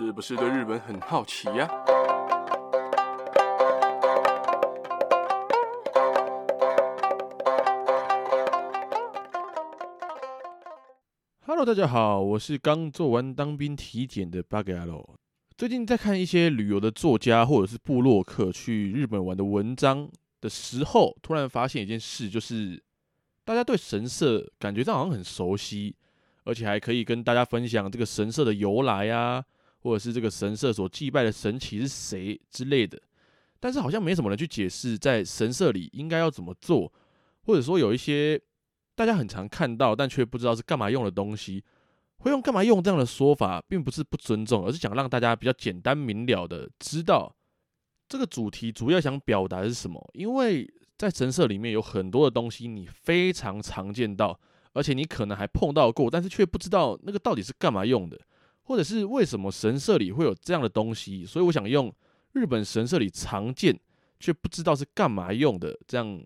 是不是对日本很好奇呀？Hello，大家好，我是刚做完当兵体检的八格阿罗。最近在看一些旅游的作家或者是部落客去日本玩的文章的时候，突然发现一件事，就是大家对神社感觉上好像很熟悉，而且还可以跟大家分享这个神社的由来啊。或者是这个神社所祭拜的神只是谁之类的，但是好像没什么人去解释在神社里应该要怎么做，或者说有一些大家很常看到但却不知道是干嘛用的东西，会用干嘛用这样的说法，并不是不尊重，而是想让大家比较简单明了的知道这个主题主要想表达是什么。因为在神社里面有很多的东西你非常常见到，而且你可能还碰到过，但是却不知道那个到底是干嘛用的。或者是为什么神社里会有这样的东西？所以我想用日本神社里常见却不知道是干嘛用的这样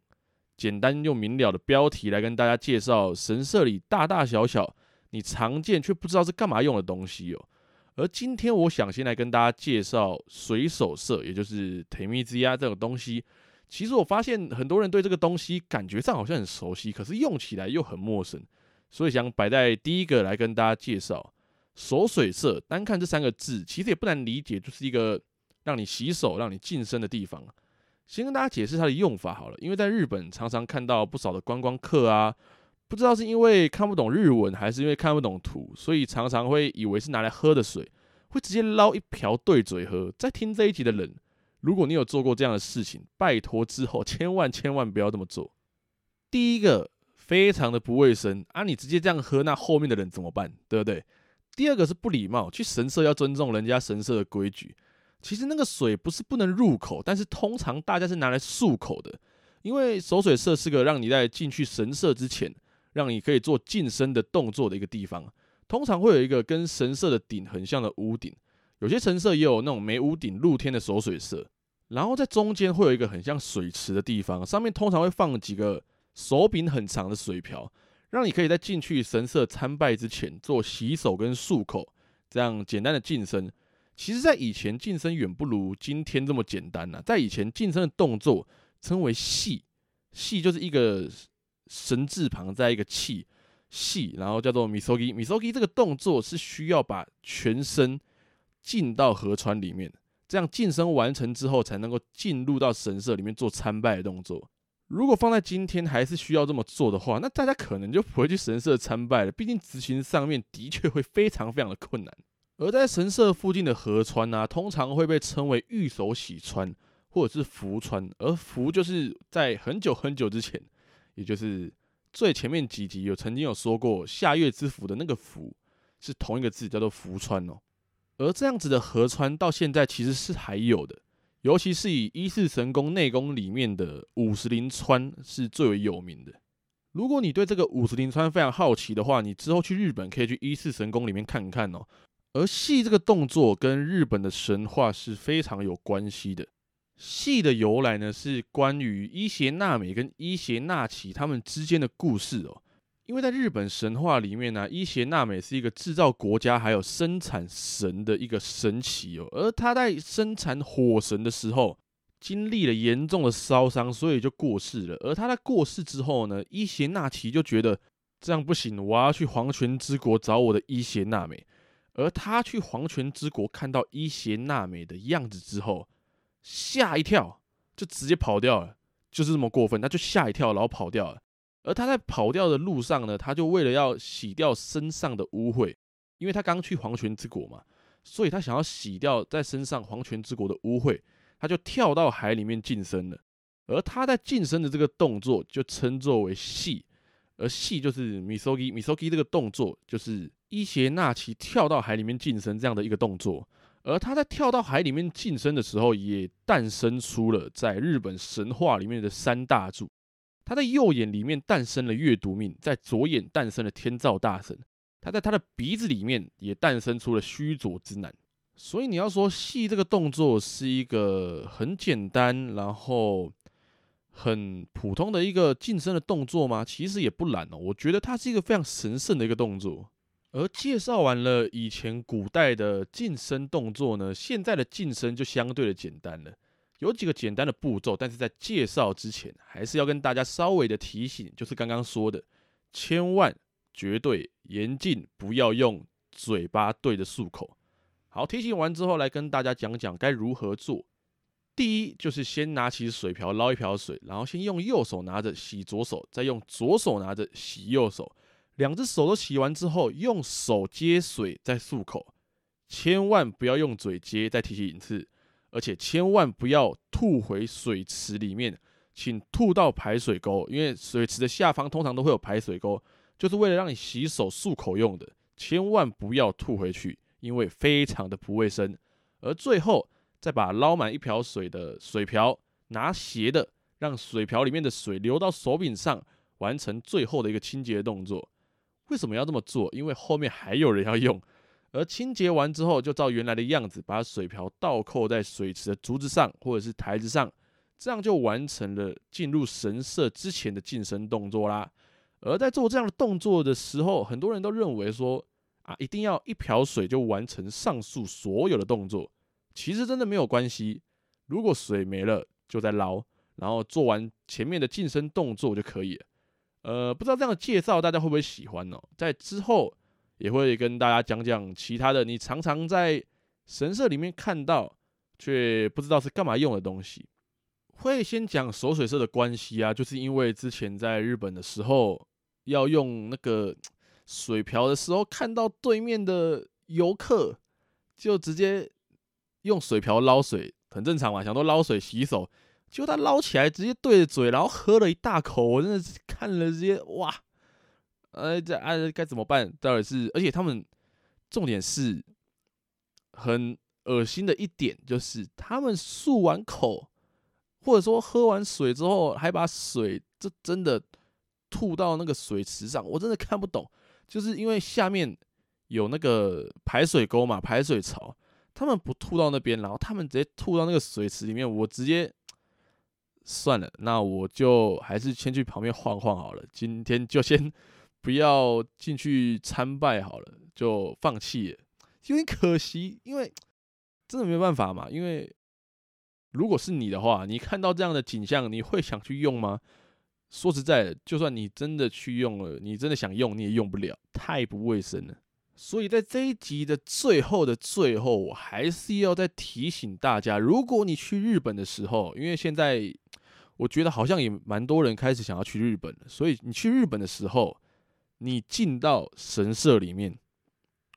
简单又明了的标题来跟大家介绍神社里大大小小你常见却不知道是干嘛用的东西哦。而今天我想先来跟大家介绍水手社，也就是提米兹呀这种东西。其实我发现很多人对这个东西感觉上好像很熟悉，可是用起来又很陌生，所以想摆在第一个来跟大家介绍。手水社，单看这三个字，其实也不难理解，就是一个让你洗手、让你净身的地方。先跟大家解释它的用法好了，因为在日本常常看到不少的观光客啊，不知道是因为看不懂日文，还是因为看不懂图，所以常常会以为是拿来喝的水，会直接捞一瓢对嘴喝。在听这一集的人，如果你有做过这样的事情，拜托之后 千万千万不要这么做。第一个，非常的不卫生啊！你直接这样喝，那后面的人怎么办？对不对？第二个是不礼貌，去神社要尊重人家神社的规矩。其实那个水不是不能入口，但是通常大家是拿来漱口的，因为守水社是个让你在进去神社之前，让你可以做净身的动作的一个地方。通常会有一个跟神社的顶很像的屋顶，有些神社也有那种没屋顶露天的守水社。然后在中间会有一个很像水池的地方，上面通常会放几个手柄很长的水瓢。让你可以在进去神社参拜之前做洗手跟漱口，这样简单的净身。其实，在以前净身远不如今天这么简单呐、在以前净身的动作称为系，系就是一个神字旁在一个气系，然后叫做 misogi。misogi 这个动作是需要把全身浸到河川里面，这样净身完成之后才能够进入到神社里面做参拜的动作。如果放在今天还是需要这么做的话，那大家可能就不会去神社参拜了。毕竟执行上面的确会非常非常的困难。而在神社附近的河川呢、啊，通常会被称为御手洗川或者是福川。而福就是在很久很久之前，也就是最前面几集有曾经有说过下月之福的那个福，是同一个字，叫做福川哦。而这样子的河川到现在其实是还有的。尤其是以伊势神宫内宫里面的五十铃川是最为有名的。如果你对这个五十铃川非常好奇的话，你之后去日本可以去伊势神宫里面看看哦。而系这个动作跟日本的神话是非常有关系的。系的由来呢，是关于伊邪那美跟伊邪那岐他们之间的故事哦。因为在日本神话里面呢、伊邪那美是一个制造国家还有生产神的一个神祇哦，而他在生产火神的时候，经历了严重的烧伤，所以就过世了。而他在过世之后呢，伊邪那岐就觉得这样不行，我要去黄泉之国找我的伊邪那美。而他去黄泉之国看到伊邪那美的样子之后，吓一跳，就直接跑掉了，就是这么过分，他就吓一跳，然后跑掉了。而他在跑掉的路上呢，他就为了要洗掉身上的污秽，因为他刚去黄泉之国嘛，所以他想要洗掉在身上黄泉之国的污秽，他就跳到海里面净身了。而他在净身的这个动作就称作为系，而系就是 misogi，misogi 这个动作就是伊邪那岐跳到海里面净身这样的一个动作。而他在跳到海里面净身的时候，也诞生出了在日本神话里面的三大柱。他在右眼里面诞生了月读命，在左眼诞生了天照大神。他在他的鼻子里面也诞生出了须佐之男。所以你要说戏这个动作是一个很简单，然后很普通的一个净身的动作吗？其实也不然哦。我觉得它是一个非常神圣的一个动作。而介绍完了以前古代的净身动作呢，现在的净身就相对的简单了，有几个简单的步骤，但是在介绍之前，还是要跟大家稍微的提醒，就是刚刚说的，千万绝对严禁不要用嘴巴对着漱口。好，提醒完之后，来跟大家讲讲该如何做。第一，就是先拿起水瓢捞一瓢水，然后先用右手拿着洗左手，再用左手拿着洗右手。两只手都洗完之后，用手接水再漱口，千万不要用嘴接。再提醒一次，而且千万不要吐回水池里面，请吐到排水沟，因为水池的下方通常都会有排水沟，就是为了让你洗手漱口用的，千万不要吐回去，因为非常的不卫生。而最后。再把捞满一瓢水的水瓢拿斜的，让水瓢里面的水流到手柄上，完成最后的一个清洁动作。为什么要这么做？因为后面还有人要用。而清洁完之后，就照原来的样子，把水瓢倒扣在水池的竹子上或者是台子上，这样就完成了进入神社之前的净身动作啦。而在做这样的动作的时候，很多人都认为说啊，一定要一瓢水就完成上述所有的动作。其实真的没有关系，如果水没了就再捞，然后做完前面的净身动作就可以了。呃，不知道这样的介绍大家会不会喜欢呢？在之后也会跟大家讲讲其他的，你常常在神社里面看到却不知道是干嘛用的东西。会先讲守水社的关系啊，就是因为之前在日本的时候要用那个水瓢的时候，看到对面的游客就直接。用水瓢捞水很正常嘛，想说捞水洗手，结果他捞起来直接对着嘴，然后喝了一大口，我真的是看了直接哇，呃，这啊该怎么办？到底是，而且他们重点是很恶心的一点就是，他们漱完口，或者说喝完水之后，还把水这真的吐到那个水池上，我真的看不懂，就是因为下面有那个排水沟嘛，排水槽。他们不吐到那边，然后他们直接吐到那个水池里面。我直接算了，那我就还是先去旁边晃晃好了。今天就先不要进去参拜好了，就放弃了。有点可惜，因为 真的没办法嘛。因为如果是你的话，你看到这样的景象，你会想去用吗？说实在的，就算你真的去用了，你真的想用，你也用不了，太不卫生了。所以在这一集的最后的最后，我还是要再提醒大家：如果你去日本的时候，因为现在我觉得好像也蛮多人开始想要去日本了，所以你去日本的时候，你进到神社里面，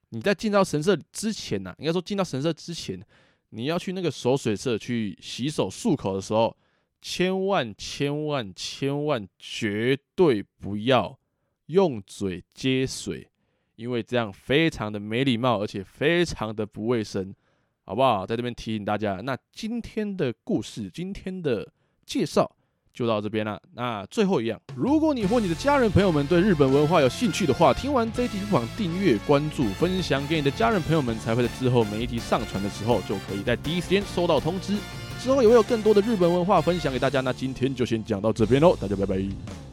你在进到神社之前呐，应该说进到神社之前，你要去那个守水社去洗手漱口的时候，千万千万千万绝对不要用嘴接水。因为这样非常的没礼貌，而且非常的不卫生，好不好？在这边提醒大家。那今天的故事，今天的介绍就到这边了。那最后一样，如果你或你的家人朋友们对日本文化有兴趣的话，听完这一集不妨订阅、关注、分享给你的家人朋友们，才会在之后每一集上传的时候，就可以在第一时间收到通知。之后也会有更多的日本文化分享给大家。那今天就先讲到这边喽，大家拜拜。